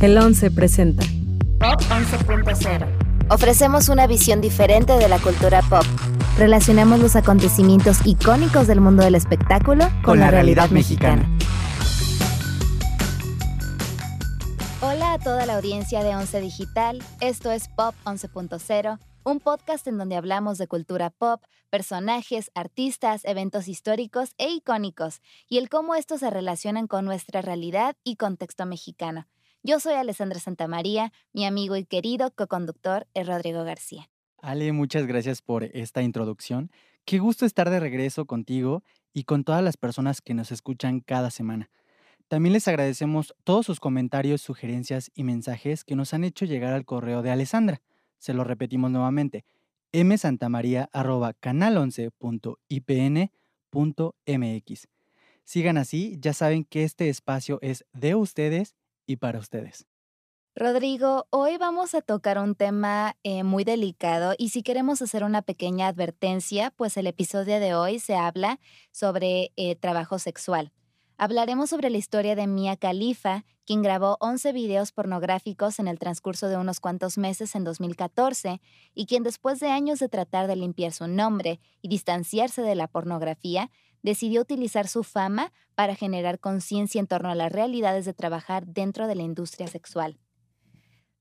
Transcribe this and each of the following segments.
El 11 presenta Pop 11.0. Ofrecemos una visión diferente de la cultura pop. Relacionamos los acontecimientos icónicos del mundo del espectáculo con, la, realidad, mexicana. Hola a toda la audiencia de Once Digital. Esto es Pop 11.0 un podcast en donde hablamos de cultura pop, personajes, artistas, eventos históricos e icónicos, y el cómo estos se relacionan con nuestra realidad y contexto mexicano. Yo soy Alessandra Santamaría, mi amigo y querido co-conductor es Rodrigo García. Ale, muchas gracias por esta introducción. Qué gusto estar de regreso contigo y con todas las personas que nos escuchan cada semana. También les agradecemos todos sus comentarios, sugerencias y mensajes que nos han hecho llegar al correo de Alessandra. Se lo repetimos nuevamente, msantamaria.canal11.ipn.mx. Sigan así, ya saben que este espacio es de ustedes y para ustedes. Rodrigo, hoy vamos a tocar un tema eh, muy delicado y si queremos hacer una pequeña advertencia, pues el episodio de hoy se habla sobre eh, trabajo sexual. Hablaremos sobre la historia de Mia Khalifa, quien grabó 11 videos pornográficos en el transcurso de unos cuantos meses en 2014 y quien después de años de tratar de limpiar su nombre y distanciarse de la pornografía, decidió utilizar su fama para generar conciencia en torno a las realidades de trabajar dentro de la industria sexual.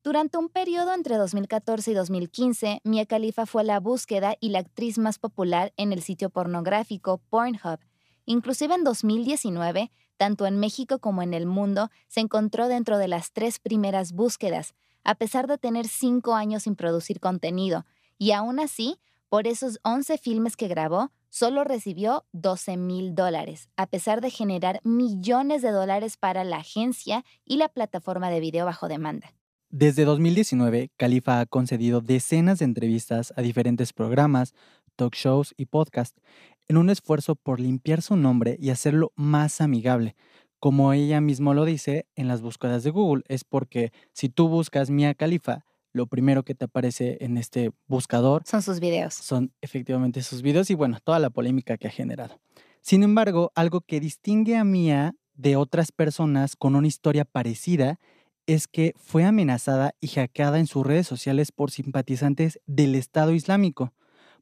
Durante un periodo entre 2014 y 2015, Mia Khalifa fue la búsqueda y la actriz más popular en el sitio pornográfico Pornhub, Inclusive en 2019, tanto en México como en el mundo, se encontró dentro de las tres primeras búsquedas, a pesar de tener cinco años sin producir contenido, y aún así, por esos 11 filmes que grabó, solo recibió 12 mil dólares, a pesar de generar millones de dólares para la agencia y la plataforma de video bajo demanda. Desde 2019, Califa ha concedido decenas de entrevistas a diferentes programas, talk shows y podcasts, en un esfuerzo por limpiar su nombre y hacerlo más amigable. Como ella misma lo dice en las búsquedas de Google, es porque si tú buscas Mia Khalifa, lo primero que te aparece en este buscador son sus videos. Son efectivamente sus videos y bueno, toda la polémica que ha generado. Sin embargo, algo que distingue a Mia de otras personas con una historia parecida es que fue amenazada y hackeada en sus redes sociales por simpatizantes del Estado Islámico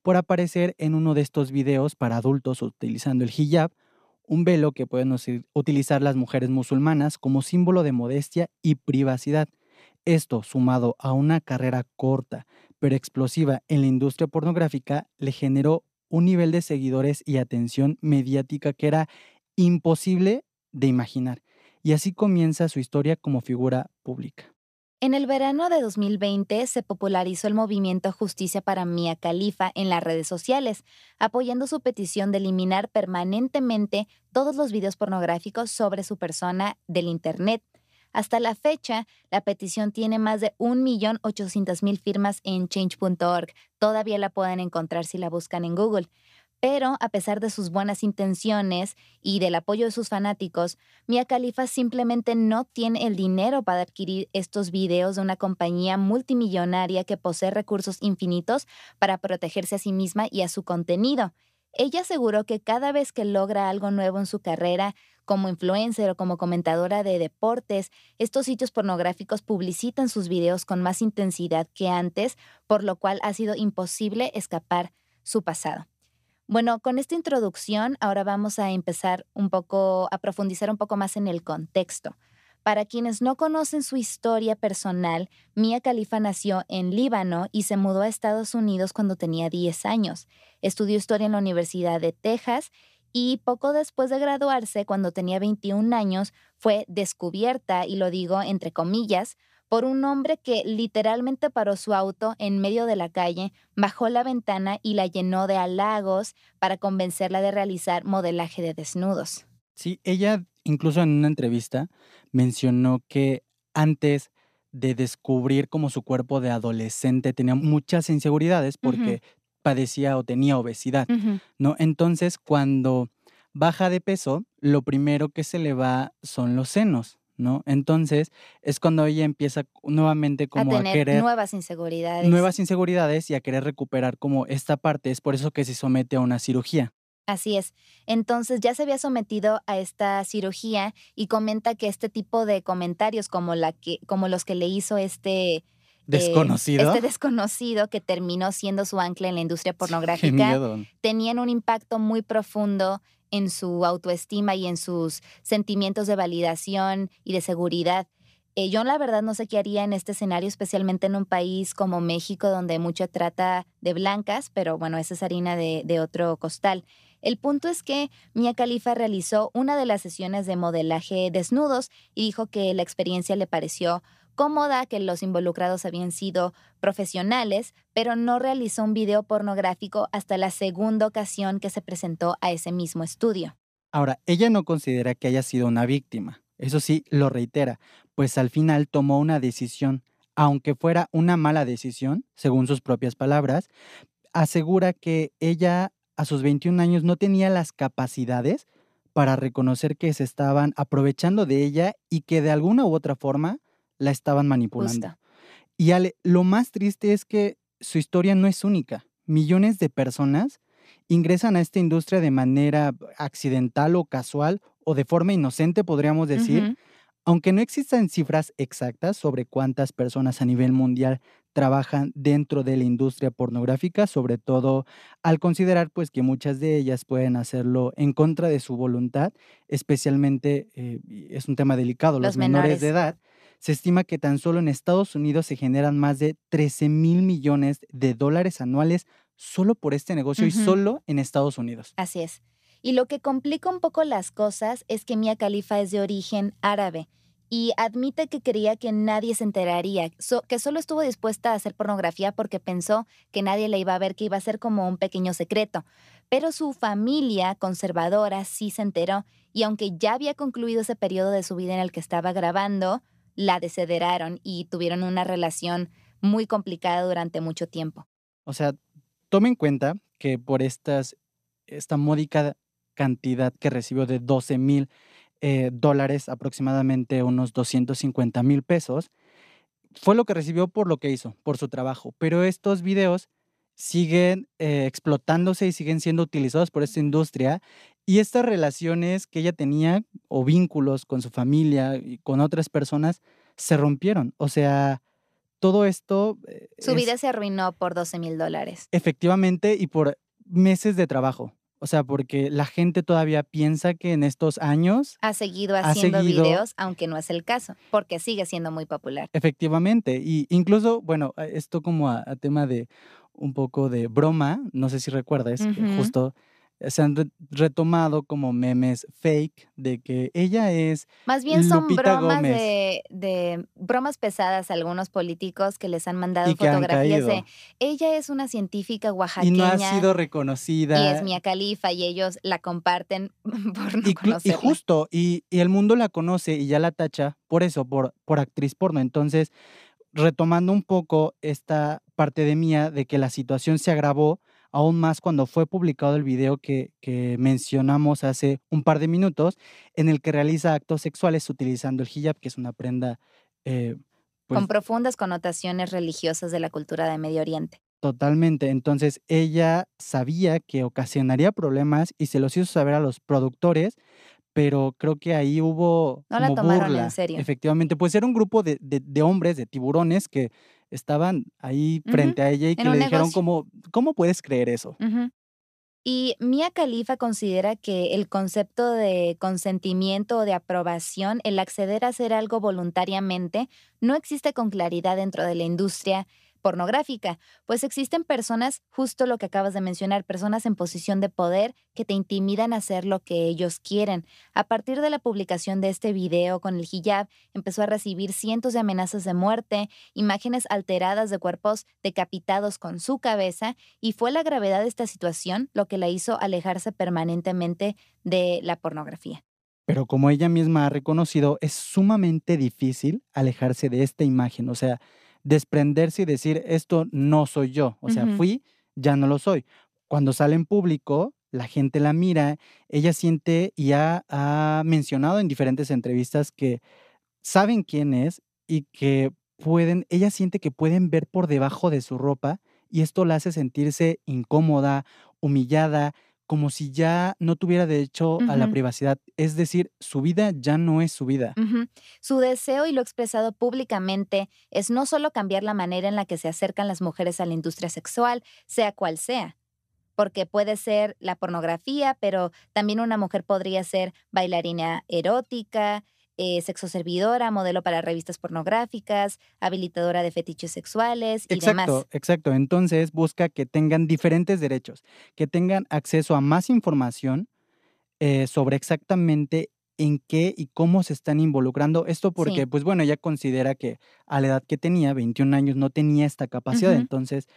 por aparecer en uno de estos videos para adultos utilizando el hijab, un velo que pueden utilizar las mujeres musulmanas como símbolo de modestia y privacidad. Esto, sumado a una carrera corta pero explosiva en la industria pornográfica, le generó un nivel de seguidores y atención mediática que era imposible de imaginar. Y así comienza su historia como figura pública. En el verano de 2020 se popularizó el movimiento Justicia para Mia Khalifa en las redes sociales, apoyando su petición de eliminar permanentemente todos los videos pornográficos sobre su persona del Internet. Hasta la fecha, la petición tiene más de 1.800.000 firmas en change.org. Todavía la pueden encontrar si la buscan en Google. Pero a pesar de sus buenas intenciones y del apoyo de sus fanáticos, Mia Khalifa simplemente no tiene el dinero para adquirir estos videos de una compañía multimillonaria que posee recursos infinitos para protegerse a sí misma y a su contenido. Ella aseguró que cada vez que logra algo nuevo en su carrera, como influencer o como comentadora de deportes, estos sitios pornográficos publicitan sus videos con más intensidad que antes, por lo cual ha sido imposible escapar su pasado. Bueno, con esta introducción ahora vamos a empezar un poco a profundizar un poco más en el contexto. Para quienes no conocen su historia personal, Mia Khalifa nació en Líbano y se mudó a Estados Unidos cuando tenía 10 años. Estudió historia en la Universidad de Texas y poco después de graduarse, cuando tenía 21 años, fue descubierta, y lo digo entre comillas, por un hombre que literalmente paró su auto en medio de la calle, bajó la ventana y la llenó de halagos para convencerla de realizar modelaje de desnudos. Sí, ella incluso en una entrevista mencionó que antes de descubrir como su cuerpo de adolescente tenía muchas inseguridades porque padecía o tenía obesidad, ¿no? Entonces, cuando baja de peso, lo primero que se le va son los senos, ¿no? Entonces es cuando ella empieza nuevamente como a, querer nuevas inseguridades. Nuevas inseguridades y a querer recuperar como esta parte, es por eso que se somete a una cirugía. Así es. Entonces ya se había sometido a esta cirugía y comenta que este tipo de comentarios como, la que, como los que le hizo este... eh, Desconocido. este desconocido que terminó siendo su ancla en la industria pornográfica, tenían un impacto muy profundo en su autoestima y en sus sentimientos de validación y de seguridad. Eh, yo la verdad no sé qué haría en este escenario, especialmente en un país como México, donde mucho trata de blancas, pero bueno, esa es harina de, de otro costal. El punto es que Mia Khalifa realizó una de las sesiones de modelaje desnudos y dijo que la experiencia le pareció cómoda, que los involucrados habían sido profesionales, pero no realizó un video pornográfico hasta la segunda ocasión que se presentó a ese mismo estudio. Ahora, ella no considera que haya sido una víctima. Eso sí, lo reitera, pues al final tomó una decisión, aunque fuera una mala decisión, según sus propias palabras, asegura que ella a sus 21 años no tenía las capacidades para reconocer que se estaban aprovechando de ella y que de alguna u otra forma la estaban manipulando. Y Ale, lo más triste es que su historia no es única. Millones de personas ingresan a esta industria de manera accidental o casual o de forma inocente, podríamos decir, aunque no existan cifras exactas sobre cuántas personas a nivel mundial trabajan dentro de la industria pornográfica, sobre todo al considerar pues que muchas de ellas pueden hacerlo en contra de su voluntad, especialmente eh, es un tema delicado, los, Los menores de edad. Se estima que tan solo en Estados Unidos se generan más de 13 mil millones de dólares anuales solo por este negocio y solo en Estados Unidos. Así es. Y lo que complica un poco las cosas es que Mia Khalifa es de origen árabe y admite que creía que nadie se enteraría, que solo estuvo dispuesta a hacer pornografía porque pensó que nadie le iba a ver, que iba a ser como un pequeño secreto. Pero su familia conservadora sí se enteró y aunque ya había concluido ese periodo de su vida en el que estaba grabando, la desederaron y tuvieron una relación muy complicada durante mucho tiempo. O sea, tome en cuenta que por estas, esta módica cantidad que recibió de 12 mil eh, dólares, aproximadamente unos 250 mil pesos, fue lo que recibió por lo que hizo, por su trabajo. Pero estos videos siguen eh, explotándose y siguen siendo utilizados por esta industria y estas relaciones que ella tenía o vínculos con su familia y con otras personas se rompieron. O sea, todo esto eh, Su es- vida se arruinó por 12 mil dólares. Efectivamente, y por meses de trabajo. O sea, porque la gente todavía piensa que en estos años, ha seguido Ha haciendo seguido- videos, aunque no es el caso, porque sigue siendo muy popular. efectivamente, y incluso, bueno, esto como a, a tema de un poco de broma, no sé si recuerdas, que justo se han re- retomado como memes fake de que ella es, Más bien son Lupita bromas Gómez. de, de bromas pesadas a algunos políticos que les han mandado y fotografías de ella es una científica y no oaxaqueña ha sido y reconocida. es Mia Khalifa y ellos la comparten por no Y, y justo, y, y el mundo la conoce y ya la tacha por eso, por, por actriz porno. Entonces, retomando un poco esta parte de mía de que la situación se agravó aún más cuando fue publicado el video que, que mencionamos hace un par de minutos, en el que realiza actos sexuales utilizando el hijab, que es una prenda eh, pues, con profundas connotaciones religiosas de la cultura de Medio Oriente. Totalmente. Entonces ella sabía que ocasionaría problemas y se los hizo saber a los productores, pero creo que ahí hubo No la como tomaron en serio. Efectivamente, pues era un grupo de, de- de hombres, de tiburones que estaban ahí frente a ella y que le dijeron negocio. como, ¿cómo puedes creer eso? Y Mia Khalifa considera que el concepto de consentimiento o de aprobación, el acceder a hacer algo voluntariamente, no existe con claridad dentro de la industria pornográfica, pues existen personas, justo lo que acabas de mencionar, personas en posición de poder que te intimidan a hacer lo que ellos quieren. A partir de la publicación de este video con el hijab, empezó a recibir cientos de amenazas de muerte, imágenes alteradas de cuerpos decapitados con su cabeza y fue la gravedad de esta situación lo que la hizo alejarse permanentemente de la pornografía. Pero como ella misma ha reconocido, es sumamente difícil alejarse de esta imagen, o sea, desprenderse y decir, esto no soy yo, o sea, fui, ya no lo soy. Cuando sale en público, la gente la mira, ella siente y ha, ha mencionado en diferentes entrevistas que saben quién es y que pueden, ella siente que pueden ver por debajo de su ropa y esto la hace sentirse incómoda, humillada, como si ya no tuviera derecho a la privacidad. Es decir, su vida ya no es su vida. Su deseo, y lo expresado públicamente, es no solo cambiar la manera en la que se acercan las mujeres a la industria sexual, sea cual sea, porque puede ser la pornografía, pero también una mujer podría ser bailarina erótica, eh, sexoservidora, modelo para revistas pornográficas, habilitadora de fetiches sexuales y demás. Exacto, exacto. Entonces busca que tengan diferentes derechos, que tengan acceso a más información eh, sobre exactamente en qué y cómo se están involucrando. Esto porque, Sí. pues bueno, ella considera que a la edad que tenía, 21 años, no tenía esta capacidad. Entonces,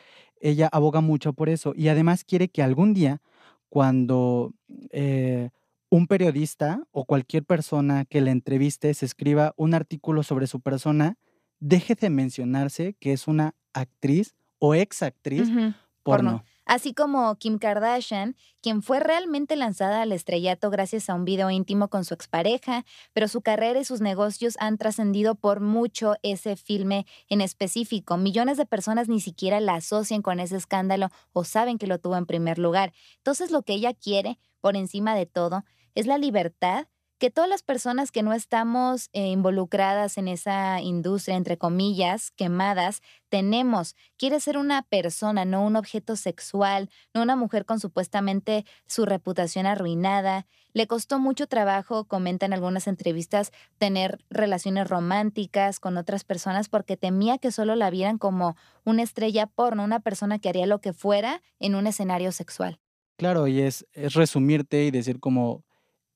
ella aboga mucho por eso y además quiere que algún día, cuando eh, un periodista o cualquier persona que la entreviste se escriba un artículo sobre su persona, deje de mencionarse que es una actriz o exactriz Ujú. Porno. porno. Así como Kim Kardashian, quien fue realmente lanzada al estrellato gracias a un video íntimo con su expareja, pero su carrera y sus negocios han trascendido por mucho ese filme en específico. Millones de personas ni siquiera la asocian con ese escándalo o saben que lo tuvo en primer lugar. Entonces lo que ella quiere, por encima de todo, es la libertad que todas las personas que no estamos eh, involucradas en esa industria, entre comillas, quemadas, tenemos. Quiere ser una persona, no un objeto sexual, no una mujer con supuestamente su reputación arruinada. Le costó mucho trabajo, comentan algunas entrevistas, tener relaciones románticas con otras personas porque temía que solo la vieran como una estrella porno, una persona que haría lo que fuera en un escenario sexual. Claro, y es, es resumirte y decir como,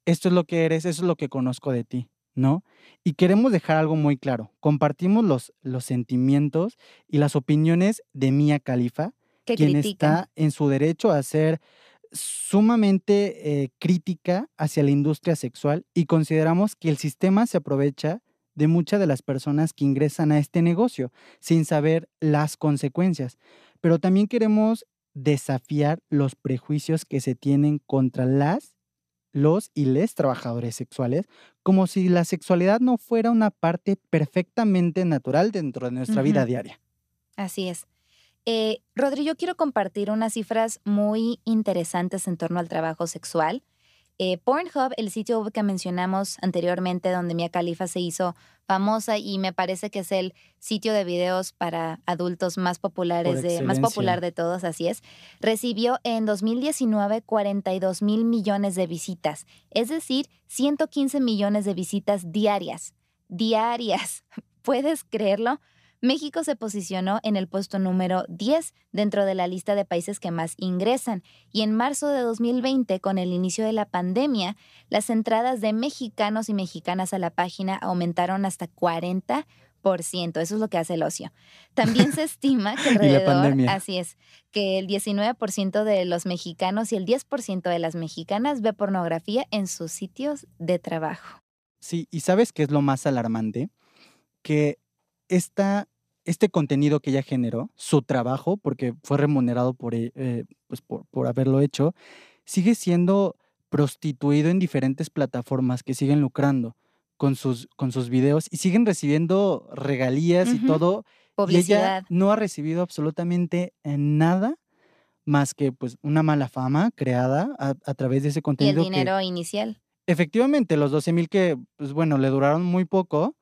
esto es lo que eres, eso es lo que conozco de ti, ¿no? Y queremos dejar algo muy claro. Compartimos los, los sentimientos y las opiniones de Mia Khalifa, Que quien critican. está en su derecho a ser sumamente eh, crítica hacia la industria sexual y consideramos que el sistema se aprovecha de muchas de las personas que ingresan a este negocio sin saber las consecuencias. Pero también queremos desafiar los prejuicios que se tienen contra las, los y les trabajadores sexuales, como si la sexualidad no fuera una parte perfectamente natural dentro de nuestra vida diaria. Así es. Eh, Rodri, yo quiero compartir unas cifras muy interesantes en torno al trabajo sexual. Eh, Pornhub, el sitio web que mencionamos anteriormente, donde Mia Khalifa se hizo famosa y me parece que es el sitio de videos para adultos más populares, de, más popular de todos, así es, recibió en 2019 42 mil millones de visitas, es decir, 115 millones de visitas diarias. Diarias. ¿Puedes creerlo? México se posicionó en el puesto número 10 dentro de la lista de países que más ingresan y en marzo de 2020, con el inicio de la pandemia, las entradas de mexicanos y mexicanas a la página aumentaron hasta 40%. Eso es lo que hace el ocio. También se estima que alrededor, así es, que el 19% de los mexicanos y el 10% de las mexicanas ve pornografía en sus sitios de trabajo. Sí, y ¿sabes qué es lo más alarmante? Que esta, este contenido que ella generó, su trabajo, porque fue remunerado por, e- eh, pues por, por haberlo hecho, sigue siendo prostituido en diferentes plataformas que siguen lucrando con sus, con sus videos y siguen recibiendo regalías y todo. Y ella Publicidad. no ha recibido absolutamente nada más que pues una mala fama creada a, a través de ese Y el contenido que dinero inicial. efectivamente los 12 mil que pues bueno le duraron muy poco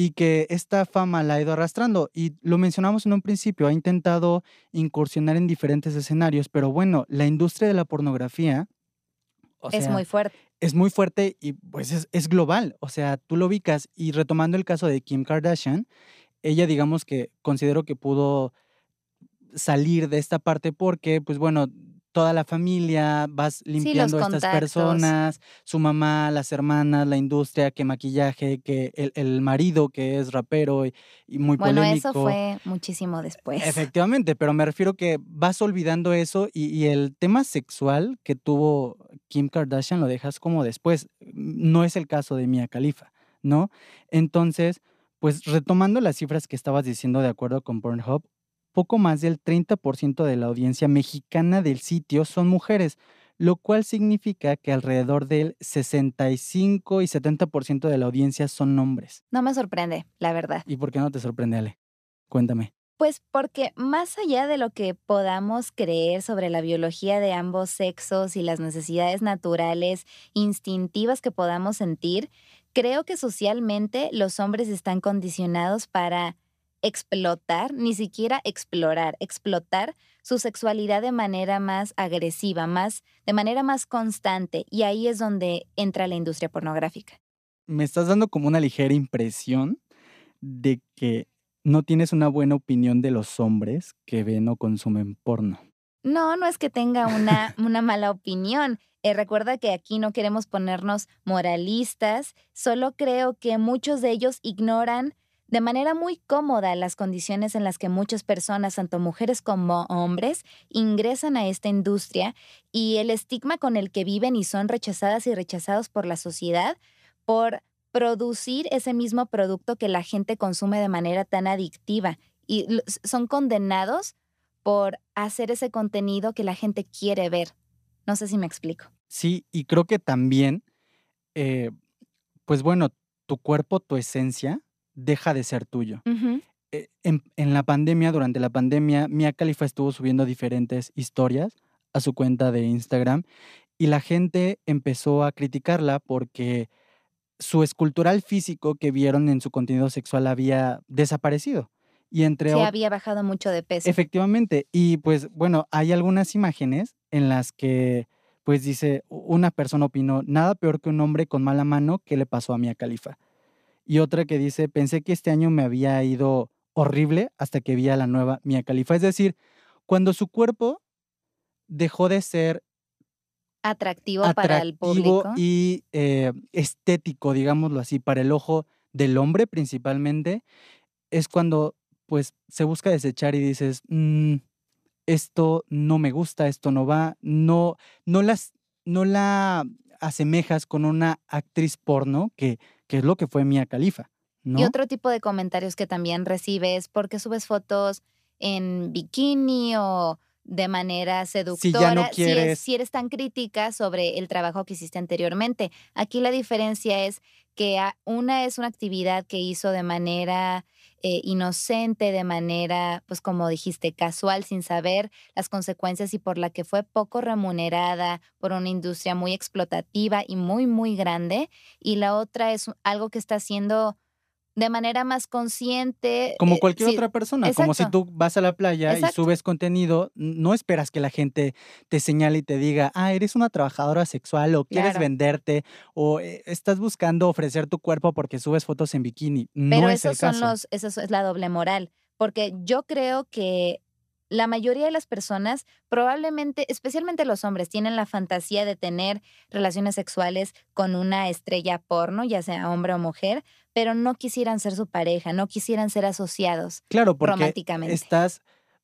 y que esta fama la ha ido arrastrando y lo mencionamos en un principio ha intentado incursionar en diferentes escenarios pero bueno la industria de la pornografía o Es sea muy fuerte. es muy fuerte y pues es, es global o sea tú lo ubicas y retomando el caso de Kim Kardashian ella digamos que considero que pudo salir de esta parte porque, pues bueno, toda la familia, vas Sí, limpiando a estas personas, su mamá, las hermanas, la industria, que maquillaje, que el, el marido que es rapero y, y muy Bueno, eso polémico. fue muchísimo después. Efectivamente, pero me refiero que vas olvidando eso y, y el tema sexual que tuvo Kim Kardashian lo dejas como después. No es el caso de Mia Khalifa, ¿no? Entonces, pues retomando las cifras que estabas diciendo de acuerdo con Pornhub, poco más del 30% de la audiencia mexicana del sitio son mujeres, lo cual significa que alrededor del 65 y 70% de la audiencia son hombres. No me sorprende, la verdad. ¿Y por qué no te sorprende, Ale? Cuéntame. Pues porque más allá de lo que podamos creer sobre la biología de ambos sexos y las necesidades naturales, instintivas que podamos sentir, creo que socialmente los hombres están condicionados para explotar, ni siquiera explorar, explotar su sexualidad de manera más agresiva, más de manera más constante y ahí es donde entra la industria pornográfica. Me estás dando como una ligera impresión de que no tienes una buena opinión de los hombres que ven o consumen porno. No, no es que tenga una, una mala opinión. Eh, recuerda que aquí no queremos ponernos moralistas, solo creo que muchos de ellos ignoran de manera muy cómoda las condiciones en las que muchas personas, tanto mujeres como hombres, ingresan a esta industria y el estigma con el que viven y son rechazadas y rechazados por la sociedad por producir ese mismo producto que la gente consume de manera tan adictiva y son condenados por hacer ese contenido que la gente quiere ver. No sé si me explico. Sí, y creo que también, eh, pues bueno, tu cuerpo, tu esencia, deja de ser tuyo. Eh, en, en, la pandemia, durante la pandemia, Mia Khalifa estuvo subiendo diferentes historias a su cuenta de Instagram y la gente empezó a criticarla porque su escultural físico que vieron en su contenido sexual había desaparecido. Y entre sí, había bajado mucho de peso. Efectivamente. Y pues bueno, hay algunas imágenes en las que pues dice, una persona opinó, nada peor que un hombre con mala mano, ¿qué le pasó a Mia Califa? Y otra que dice, pensé que este año me había ido horrible hasta que vi a la nueva Mia Califa. Es decir, cuando su cuerpo dejó de ser atractivo, para el público. Y eh, estético, digámoslo así, para el ojo del hombre principalmente, es cuando pues se busca desechar y dices, mm, esto no me gusta, esto no va, no, no, las, no la asemejas con una actriz porno, que, que es lo que fue Mia Califa. ¿no? Y otro tipo de comentarios que también recibes, porque subes fotos en bikini o de manera seductora si, si, eres tan crítica sobre el trabajo que hiciste anteriormente. Aquí la diferencia es que una es una actividad que hizo de manera eh, inocente, de manera, pues como dijiste, casual, sin saber las consecuencias y por la que fue poco remunerada por una industria muy explotativa y muy, muy grande. Y la otra es algo que está haciendo de manera más consciente. Como eh, cualquier otra persona, como si tú vas a la playa y subes contenido, no esperas que la gente te señale y te diga, ah, eres una trabajadora sexual o quieres venderte o eh, estás buscando ofrecer tu cuerpo porque subes fotos en bikini. No Pero es esos el son los, eso es la doble moral, porque yo creo que la mayoría de las personas, probablemente, especialmente los hombres, tienen la fantasía de tener relaciones sexuales con una estrella porno, ya sea hombre o mujer, pero no quisieran ser su pareja, no quisieran ser asociados claro, porque románticamente. Estás,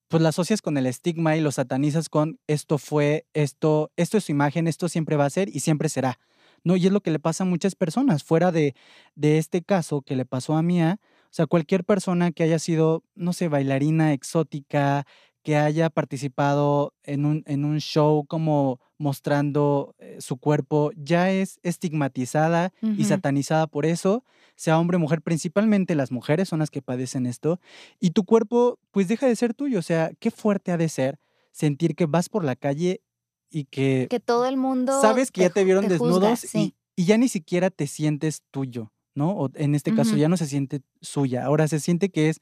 pues la asocias con el estigma y lo satanizas con esto fue, esto, esto es su imagen, esto siempre va a ser y siempre será. No, y es lo que le pasa a muchas personas. Fuera de, de este caso que le pasó a Mía, o sea, cualquier persona que haya sido, no sé, bailarina exótica, que haya participado en un, en un show como mostrando eh, su cuerpo, ya es estigmatizada y satanizada por eso, sea hombre o mujer, principalmente las mujeres son las que padecen esto, y tu cuerpo pues deja de ser tuyo, o sea, qué fuerte ha de ser sentir que vas por la calle y que... Que todo el mundo... Sabes que ya te vieron desnudos y, ya ni siquiera te sientes tuyo, ¿no? O en este caso ya no se siente suya, ahora se siente que es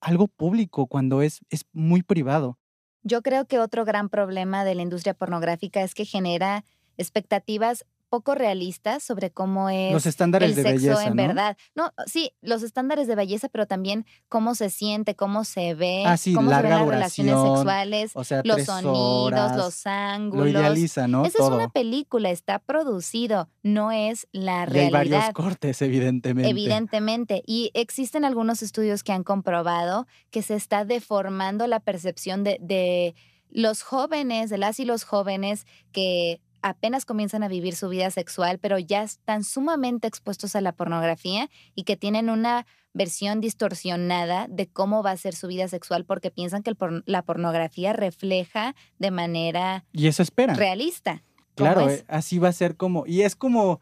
algo público cuando es, es muy privado. Yo creo que otro gran problema de la industria pornográfica es que genera expectativas poco realistas sobre cómo es los estándares el de sexo belleza, en ¿no? verdad. No, sí, los estándares de belleza, pero también cómo se siente, cómo se ve, ah, sí, cómo se ven las relaciones sexuales, los sonidos, los ángulos. Lo idealiza, ¿no? Esa es una película, está producido, no es la realidad. hay varios cortes, evidentemente. Evidentemente. Y existen algunos estudios que han comprobado que se está deformando la percepción de, de los jóvenes, de las y los jóvenes que apenas comienzan a vivir su vida sexual, pero ya están sumamente expuestos a la pornografía y que tienen una versión distorsionada de cómo va a ser su vida sexual porque piensan que la pornografía refleja de manera y eso espera realista. Claro, eh, así va a ser como y es como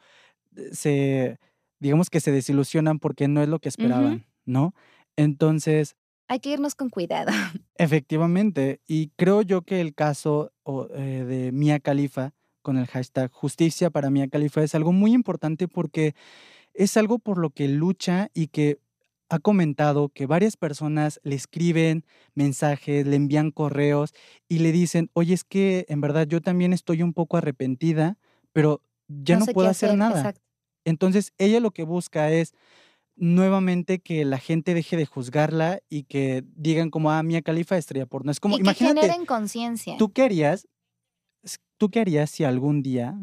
eh, se digamos que se desilusionan porque no es lo que esperaban, ¿no? Entonces, hay que irnos con cuidado. Efectivamente, y creo yo que el caso eh, de Mia Khalifa con el hashtag justicia para Mia Khalifa es algo muy importante porque es algo por lo que lucha y que ha comentado que varias personas le escriben mensajes, le envían correos y le dicen, oye, es que en verdad yo también estoy un poco arrepentida, pero ya no, puedo hacer, nada. Entonces, ella lo que busca es nuevamente que la gente deje de juzgarla y que digan como, ah, Mia Califa estrella porno. Es como, y imagínate. Que generen conciencia. ¿Tú qué harías? ¿Tú qué harías si algún día,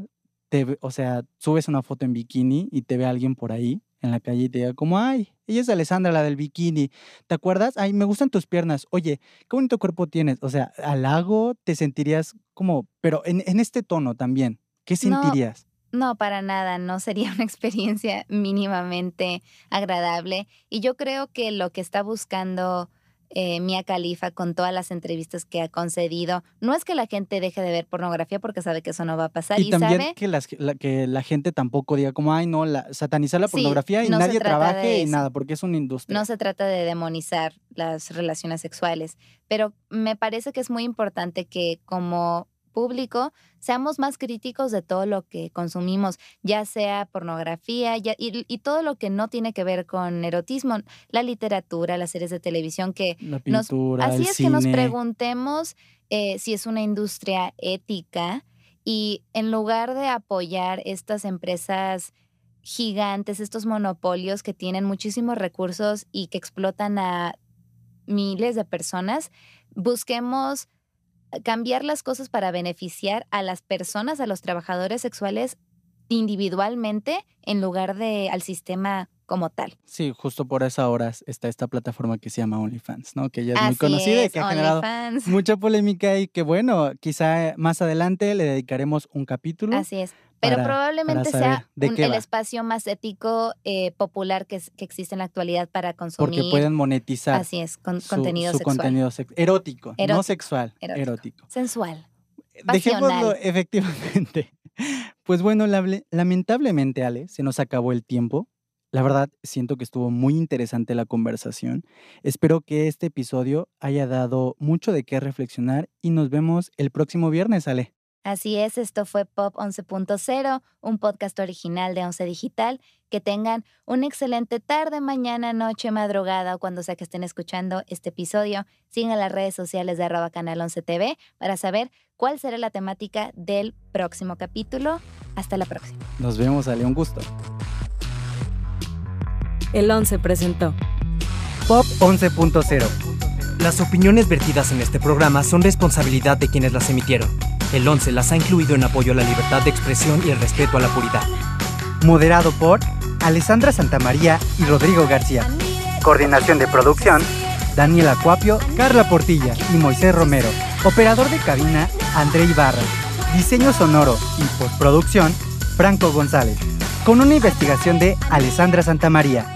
te, o sea, subes una foto en bikini y te ve alguien por ahí en la calle y te diga como, ay, ella es Alessandra, la del bikini. ¿Te acuerdas? Ay, me gustan tus piernas. Oye, qué bonito cuerpo tienes. O sea, al lago te sentirías como, pero en, en este tono también. ¿Qué sentirías? No, para nada, no sería una experiencia mínimamente agradable. Y yo creo que lo que está buscando eh, Mia Khalifa con todas las entrevistas que ha concedido, no es que la gente deje de ver pornografía porque sabe que eso no va a pasar. Y, también que, la, que la gente tampoco diga como, ay, no, la, satanizar la pornografía y nadie trabaje y nada, porque es una industria. No se trata de demonizar las relaciones sexuales, pero me parece que es muy importante que como público, seamos más críticos de todo lo que consumimos, ya sea pornografía y, todo lo que no tiene que ver con erotismo, la literatura, las series de televisión, que nos, así es que nos preguntemos eh, si es una industria ética y en lugar de apoyar estas empresas gigantes, estos monopolios que tienen muchísimos recursos y que explotan a miles de personas, busquemos cambiar las cosas para beneficiar a las personas, a los trabajadores sexuales individualmente en lugar de al sistema como tal. Sí, justo por esas horas está esta plataforma que se llama OnlyFans, ¿no? Que ya es muy conocida y que ha generado mucha polémica y que bueno, quizá más adelante le dedicaremos un capítulo. Así es. Pero probablemente sea el espacio más ético eh, popular que, que, existe en la actualidad para consumir. Porque pueden monetizar. Así es, con, contenido su sexual. contenido erótico, no sexual, erótico. Sensual. Dejémoslo efectivamente. Pues bueno, lamentablemente, Ale, se nos acabó el tiempo. La verdad, siento que estuvo muy interesante la conversación. Espero que este episodio haya dado mucho de qué reflexionar y nos vemos el próximo viernes, Ale. Así es, esto fue Pop 11.0, un podcast original de Once Digital. Que tengan una excelente tarde, mañana, noche, madrugada o cuando sea que estén escuchando este episodio. Sigan las redes sociales de arroba canal 11 TV para saber cuál será la temática del próximo capítulo. Hasta la próxima. Nos vemos, Ale, un gusto. El 11 presentó Pop 11.0. Las opiniones vertidas en este programa son responsabilidad de quienes las emitieron. El 11 las ha incluido en apoyo a la libertad de expresión y el respeto a la puridad. Moderado por Alessandra Santamaría y Rodrigo García. Coordinación de producción, Daniela Acuapio, Carla Portilla y Moisés Romero. Operador de cabina, André Ibarra. Diseño sonoro y postproducción, Franco González. Con una investigación de Alessandra Santamaría.